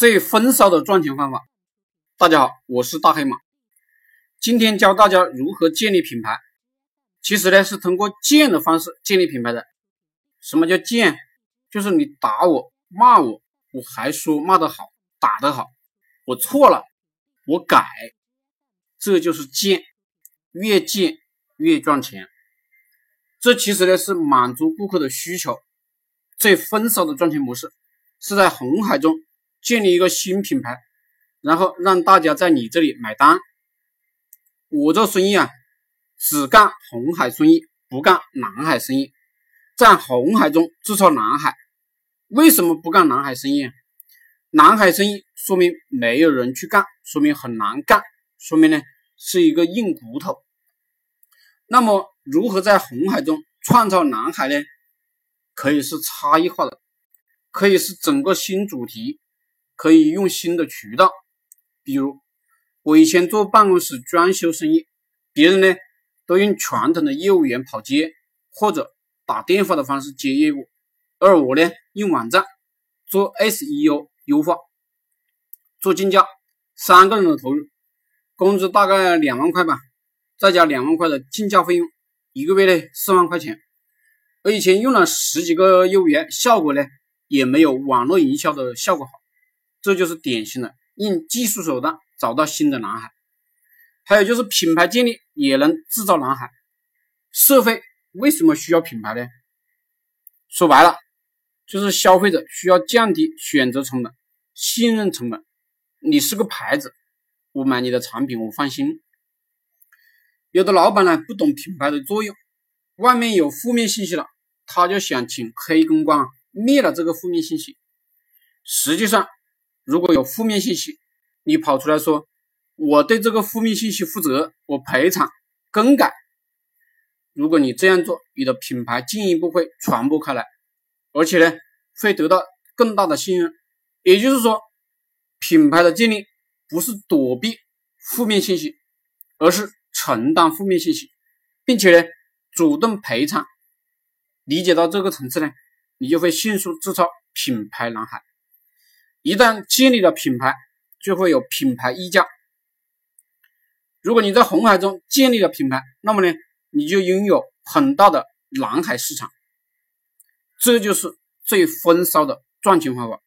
最风骚的赚钱方法。大家好，我是大黑马，今天教大家如何建立品牌。其实呢，是通过建的方式建立品牌的。什么叫建？就是你打我、骂我，我还说骂得好、打得好，我错了，我改，这就是建。越建越赚钱。这其实呢是满足顾客的需求。最风骚的赚钱模式是在红海中。建立一个新品牌，然后让大家在你这里买单。我做生意啊，只干红海生意，不干蓝海生意。在红海中制造蓝海，为什么不干蓝海生意？蓝海生意说明没有人去干，说明很难干，说明呢是一个硬骨头。那么如何在红海中创造蓝海呢？可以是差异化的，可以是整个新主题。可以用新的渠道，比如我以前做办公室装修生意，别人呢都用传统的业务员跑街或者打电话的方式接业务，而我呢用网站做 SEO 优化，做竞价，三个人的投入，工资大概两万块吧，再加两万块的竞价费用，一个月呢四万块钱。我以前用了十几个业务员，效果呢也没有网络营销的效果好。这就是典型的用技术手段找到新的蓝海，还有就是品牌建立也能制造蓝海。社会为什么需要品牌呢？说白了，就是消费者需要降低选择成本、信任成本。你是个牌子，我买你的产品我放心。有的老板呢不懂品牌的作用，外面有负面信息了，他就想请黑公关灭了这个负面信息，实际上。如果有负面信息，你跑出来说我对这个负面信息负责，我赔偿更改。如果你这样做，你的品牌进一步会传播开来，而且呢会得到更大的信任。也就是说，品牌的建立不是躲避负面信息，而是承担负面信息，并且呢主动赔偿。理解到这个层次呢，你就会迅速制造品牌蓝海。一旦建立了品牌，就会有品牌溢价。如果你在红海中建立了品牌，那么呢，你就拥有很大的蓝海市场。这就是最风骚的赚钱方法。